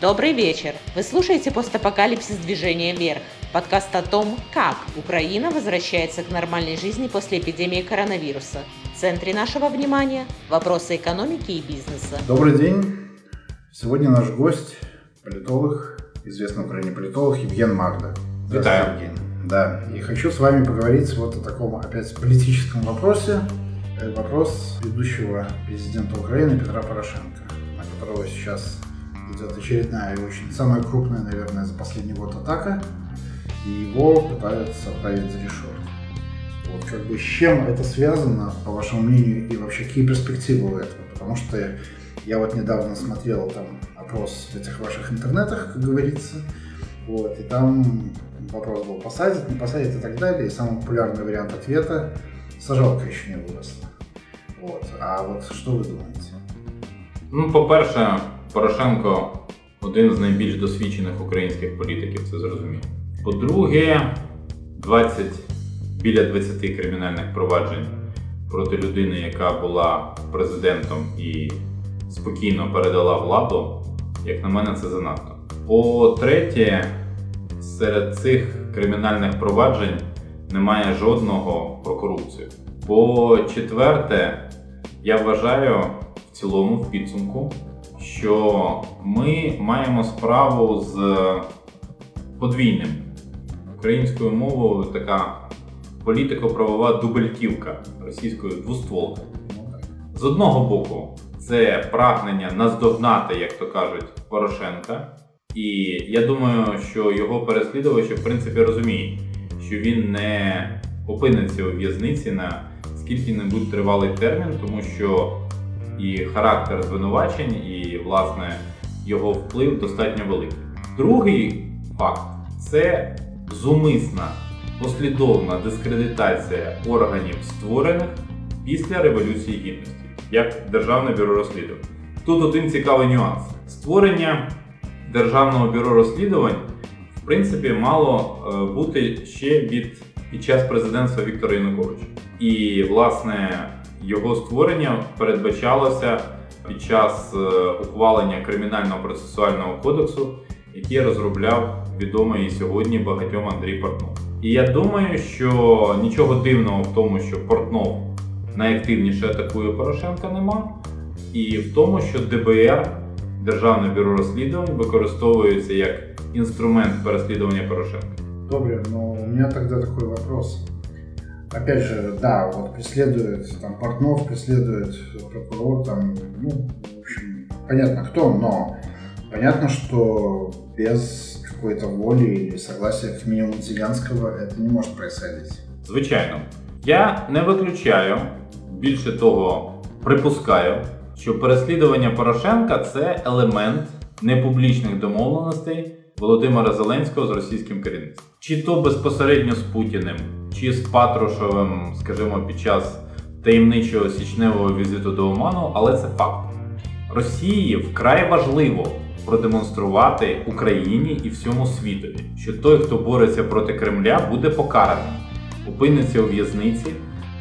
Добрый вечер! Вы слушаете постапокалипсис движения вверх. Подкаст о том, как Украина возвращается к нормальной жизни после эпидемии коронавируса. В центре нашего внимания – вопросы экономики и бизнеса. Добрый день! Сегодня наш гость – политолог, известный в Украине политолог Евген Магда. Витаю. Евгений. Да, и хочу с вами поговорить вот о таком опять политическом вопросе. Это вопрос ведущего президента Украины Петра Порошенко, на которого сейчас идет очередная и очень самая крупная, наверное, за последний год атака. И его пытаются отправить за решетку. Вот как бы с чем это связано, по вашему мнению, и вообще какие перспективы у этого? Потому что я вот недавно смотрел там опрос в этих ваших интернетах, как говорится, вот, и там вопрос был посадить, не посадить и так далее, и самый популярный вариант ответа – сажалка еще не выросла. Вот. А вот что ви думаєте? Ну, по-перше, Порошенко один з найбільш досвідчених українських політиків, це зрозуміло. По-друге, 20, біля 20 кримінальних проваджень проти людини, яка була президентом і спокійно передала владу, як на мене, це занадто. По-третє, серед цих кримінальних проваджень немає жодного про корупцію. По-четверте, я вважаю в цілому в підсумку, що ми маємо справу з подвійним українською мовою така політико-правова дубельтівка російською двостволка. З одного боку, це прагнення наздогнати, як то кажуть, Порошенка. І я думаю, що його переслідувачі в принципі розуміють, що він не опиниться у в'язниці на скільки-небудь тривалий термін, тому що і характер звинувачень, і власне його вплив достатньо великий. Другий факт це зумисна послідовна дискредитація органів, створених після Революції Гідності, як Державне бюро розслідувань. Тут один цікавий нюанс: створення Державного бюро розслідувань в принципі мало е, бути ще від під час президентства Віктора Януковича. І власне його створення передбачалося під час е, ухвалення кримінального процесуального кодексу, який розробляв відомий сьогодні багатьом Андрій Портнов. І я думаю, що нічого дивного в тому, що Портнов найактивніше атакує Порошенка, нема. І в тому, що ДБР, Державне бюро розслідувань, використовується як інструмент переслідування Порошенка. Добре, но у меня тогда такой вопрос. Опять же, да, вот преследует там Портнов, преследует прокурор, там, ну, в общем, понятно кто, но понятно, что без какой-то воли или согласия, как минимум, Зеленского это не может происходить. Звичайно, я не виключаю, більше того, припускаю, що переслідування Порошенка це елемент непублічних домовленостей Володимира Зеленського з російським керівництвом. Чи то безпосередньо з Путіним, чи з Патрушевим, скажімо, під час таємничого січневого візиту до Оману, але це факт. Росії вкрай важливо продемонструвати Україні і всьому світові, що той, хто бореться проти Кремля, буде покараний, опиниться у в'язниці.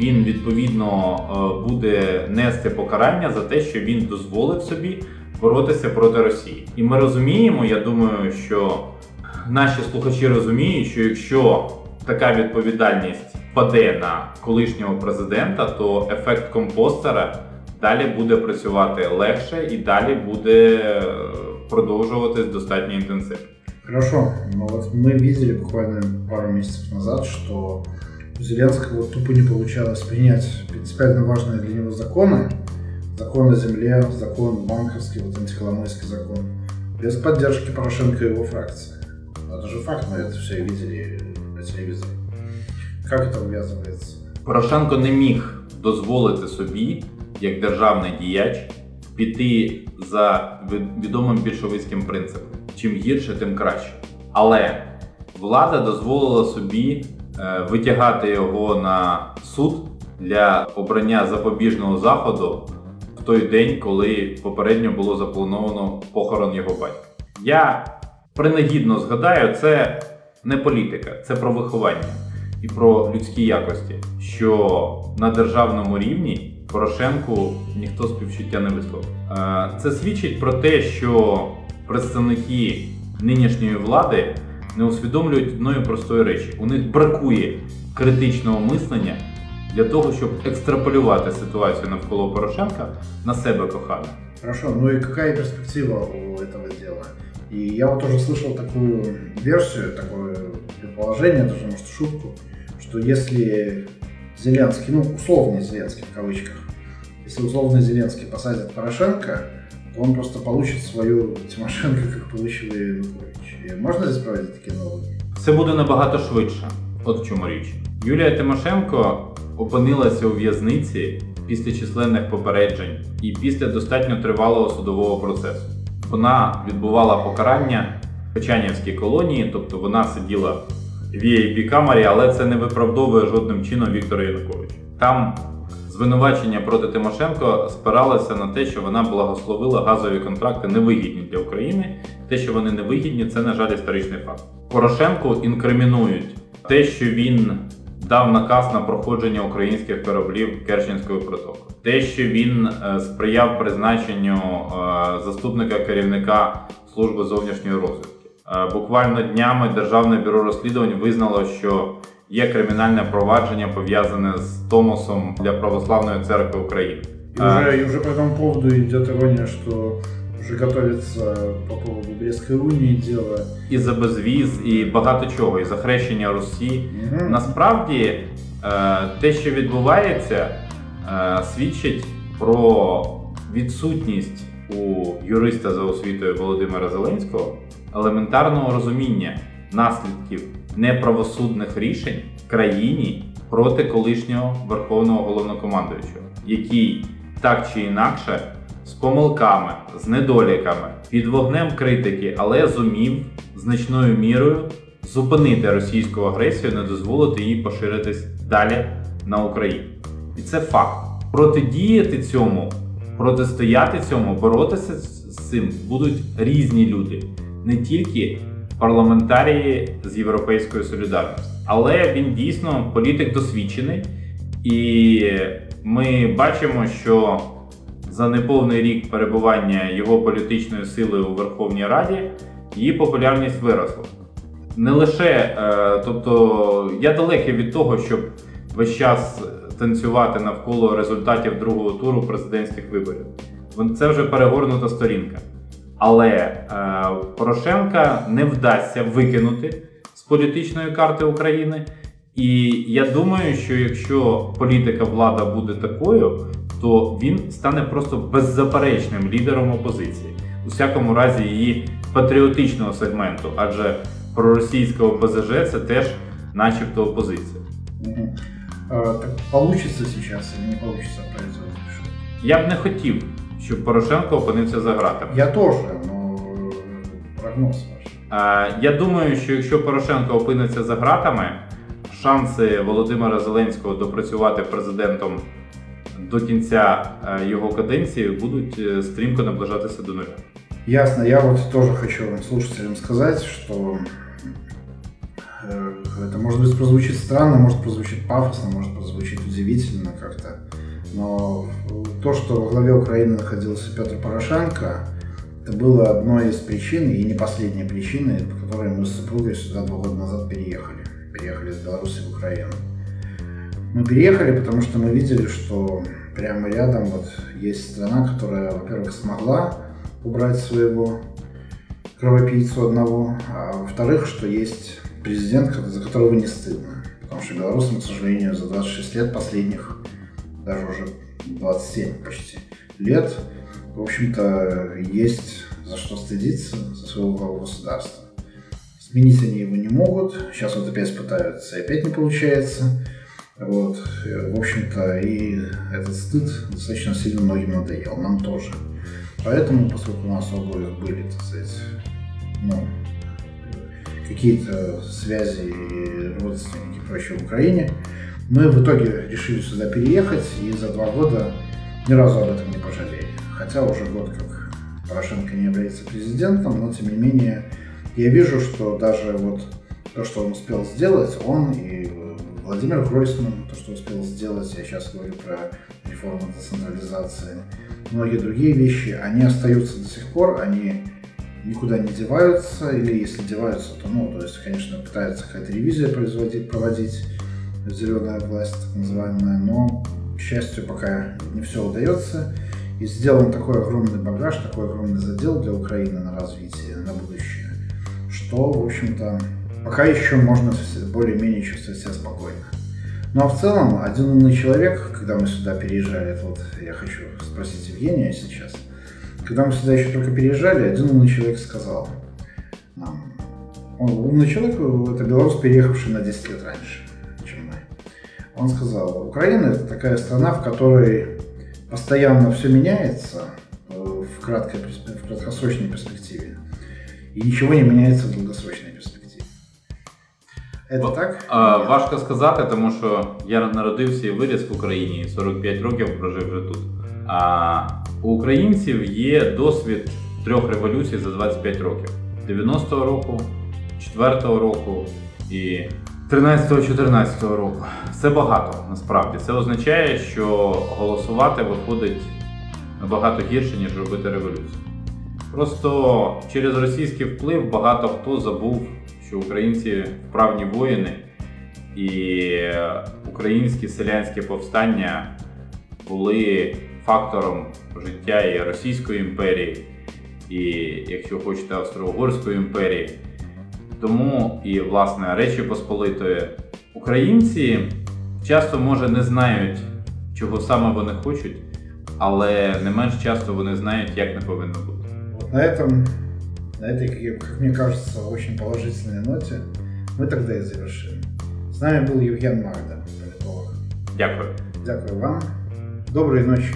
Він відповідно е, буде нести покарання за те, що він дозволив собі боротися проти Росії. І ми розуміємо, я думаю, що наші слухачі розуміють, що якщо така відповідальність паде на колишнього президента, то ефект компостера далі буде працювати легше і далі буде е, продовжуватись достатньо інтенсивно. Хорошо, но вот мы видели буквально пару месяцев назад, что у Зеленского тупо не получалось принять принципиально важные для него законы. Закон о земле, закон банковский, вот антиколомойский закон, без поддержки Порошенко и его фракции. Это же факт, мы это все видели на телевизоре. Как это увязывается? Порошенко не міг дозволити собі, як державний діяч, піти за відомим більшовицьким принципом. Чим гірше, тим краще. Але влада дозволила собі е, витягати його на суд для обрання запобіжного заходу в той день, коли попередньо було заплановано похорон його батька. Я принагідно згадаю, це не політика, це про виховання і про людські якості, що на державному рівні Порошенку ніхто співчуття не висловив. Е, Це свідчить про те, що представники нинішньої влади не усвідомлюють одної простої речі: у них бракує критичного мислення для того, щоб екстраполювати ситуацію навколо Порошенка на себе кохання. Хорошо, ну и какая перспектива у этого дела? И я вот тоже слышал такую версию, такое предположение, даже может шутку, что если Зеленский, ну условный Зеленский в кавычках, если условный Зеленский посадит Порошенко, то он просто получит свою Тимошенко, как получил и Янукович. И можно здесь проводить такие новые? Все буде набагато швидше. От в чому річ. Юлія Тимошенко опинилася у в'язниці після численних попереджень і після достатньо тривалого судового процесу. Вона відбувала покарання в Печанівській колонії, тобто вона сиділа в vip камері але це не виправдовує жодним чином Віктора Януковича. Там звинувачення проти Тимошенко спиралося на те, що вона благословила газові контракти невигідні для України. Те, що вони невигідні, це, на жаль, історичний факт. Порошенку інкримінують те, що він дав наказ на проходження українських кораблів Керченською протокою. Те, що він е, сприяв призначенню е, заступника керівника служби зовнішньої розвідки. Е, Буквально днями Державне бюро розслідувань визнало, що є кримінальне провадження пов'язане з Томосом для Православної церкви України. И уже, и уже по этому поводу идет ирония, что уже готовится по поводу Брестской унии дело. І за безвіз, і багато чого, і за хрещення Русі. Мгм. Насправді е, те, що відбувається, е, свідчить про відсутність у юриста за освітою Володимира Зеленського елементарного розуміння наслідків неправосудних рішень в країні проти колишнього верховного головнокомандуючого, який так чи інакше з помилками, з недоліками, під вогнем критики, але зумів значною мірою зупинити російську агресію, не дозволити їй поширитись далі на Україну. І це факт. Протидіяти цьому, протистояти цьому, боротися з цим будуть різні люди, не тільки парламентарії з Європейської солідарності. Але він дійсно політик досвідчений, і ми бачимо, що за неповний рік перебування його політичної сили у Верховній Раді її популярність виросла. Не лише, е, тобто я далекий від того, щоб весь час танцювати навколо результатів другого туру президентських виборів. Це вже перегорнута сторінка. Але е, Порошенка не вдасться викинути з політичної карти України. І я думаю, що якщо політика влада буде такою, то він стане просто беззаперечним лідером опозиції, у всякому разі її патріотичного сегменту, адже проросійська ОПЗЖ це теж, начебто, опозиція. Мгм. А, так получится сейчас или не получится производить? Я б не хотів, щоб Порошенко опинився за ґратами. Я тоже, но э, прогноз ваш. Е, Я думаю, що якщо Порошенко опиниться за ґратами, шанси Володимира Зеленського допрацювати президентом до кінця е, його каденції будуть е, стрімко наближатися до нуля. Ясно. Я вот тоже хочу слушателям сказать, что э, это может быть прозвучит странно, может прозвучит пафосно, может прозвучит удивительно как-то. Но то, что во главе Украины находился Петр Порошенко, это было одной из причин, и не последней причиной, по которой мы с супругой сюда два года назад переехали. Переехали из Беларуси в Украину. Мы переехали, потому что мы видели, что прямо рядом вот есть страна, которая, во-первых, смогла убрать своего кровопийцу одного, а во-вторых, что есть президент, за которого не стыдно. Потому что белорусам, к сожалению, за 26 лет последних, даже уже 27 почти лет, в общем-то, есть за что стыдиться за своего государства. Сменить они его не могут. Сейчас вот опять пытаются, и опять не получается. Вот. В общем-то, и этот стыд достаточно сильно многим надоел. Нам тоже. Поэтому, поскольку у нас обоих были, так сказать, ну, какие-то связи и родственники и прочее в Украине, мы в итоге решили сюда переехать и за два года ни разу об этом не пожалели. Хотя уже год как Порошенко не является президентом, но тем не менее я вижу, что даже вот то, что он успел сделать, он и Владимир Гройсман, то, что успел сделать, я сейчас говорю про реформу децентрализации, многие другие вещи, они остаются до сих пор, они никуда не деваются, или если деваются, то, ну, то есть, конечно, пытаются какая-то ревизия производить, проводить, зеленая власть так называемая, но, к счастью, пока не все удается. И сделан такой огромный багаж, такой огромный задел для Украины на развитие, на будущее, что, в общем-то, пока еще можно более-менее чувствовать себя спокойно. Ну а в целом, один умный человек, когда мы сюда переезжали, это вот я хочу спросить Евгения сейчас, когда мы сюда еще только переезжали, один умный человек сказал нам, он, умный человек, это белорус, переехавший на 10 лет раньше, чем мы. Он сказал, Украина это такая страна, в которой постоянно все меняется э, в, краткой, в краткосрочной перспективе, и ничего не меняется в долгосрочной. Это Ва- так? А, важко сказати, тому що я народився і виріс в Україні, 45 років прожив вже тут. А у українців є досвід трьох революцій за 25 років: 90-го року, 4-го року і 13-14 року. Це багато насправді. Це означає, що голосувати виходить набагато гірше, ніж робити революцію. Просто через російський вплив багато хто забув, що українці вправні воїни, і українські селянські повстання були фактором життя і Російської імперії, і, якщо хочете, Австро-Угорської імперії. Тому і власне Речі Посполитої українці часто може не знають, чого саме вони хочуть, але не менш часто вони знають, як не повинно бути. На этом, на этой, как- мне кажется, очень положительной ноте мы тогда и завершим. С нами был Евген Магда, политолог. Дякую. Дякую вам. Доброй ночи,